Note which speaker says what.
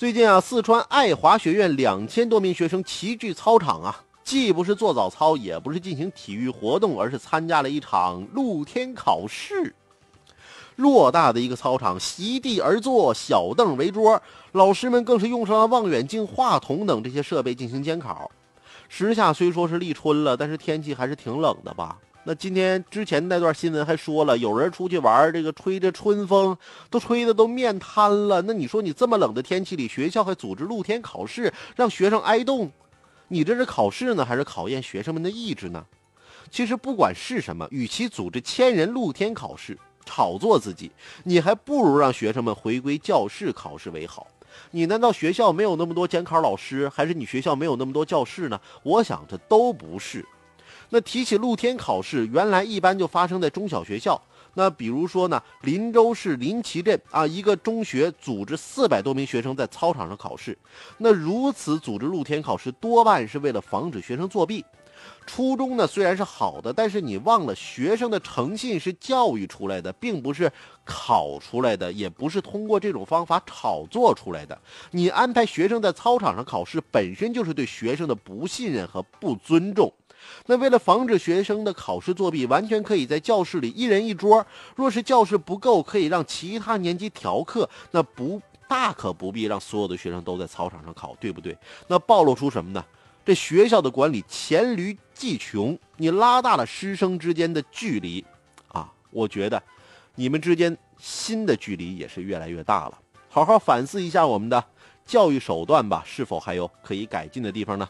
Speaker 1: 最近啊，四川爱华学院两千多名学生齐聚操场啊，既不是做早操，也不是进行体育活动，而是参加了一场露天考试。偌大的一个操场，席地而坐，小凳围桌，老师们更是用上了望远镜、话筒等这些设备进行监考。时下虽说是立春了，但是天气还是挺冷的吧？那今天之前那段新闻还说了，有人出去玩，这个吹着春风，都吹的都面瘫了。那你说你这么冷的天气里，学校还组织露天考试，让学生挨冻，你这是考试呢，还是考验学生们的意志呢？其实不管是什么，与其组织千人露天考试炒作自己，你还不如让学生们回归教室考试为好。你难道学校没有那么多监考老师，还是你学校没有那么多教室呢？我想这都不是。那提起露天考试，原来一般就发生在中小学校。那比如说呢，林州市临旗镇啊，一个中学组织四百多名学生在操场上考试。那如此组织露天考试，多半是为了防止学生作弊。初衷呢虽然是好的，但是你忘了，学生的诚信是教育出来的，并不是考出来的，也不是通过这种方法炒作出来的。你安排学生在操场上考试，本身就是对学生的不信任和不尊重。那为了防止学生的考试作弊，完全可以在教室里一人一桌。若是教室不够，可以让其他年级调课。那不大可不必让所有的学生都在操场上考，对不对？那暴露出什么呢？这学校的管理黔驴技穷，你拉大了师生之间的距离，啊，我觉得你们之间心的距离也是越来越大了。好好反思一下我们的教育手段吧，是否还有可以改进的地方呢？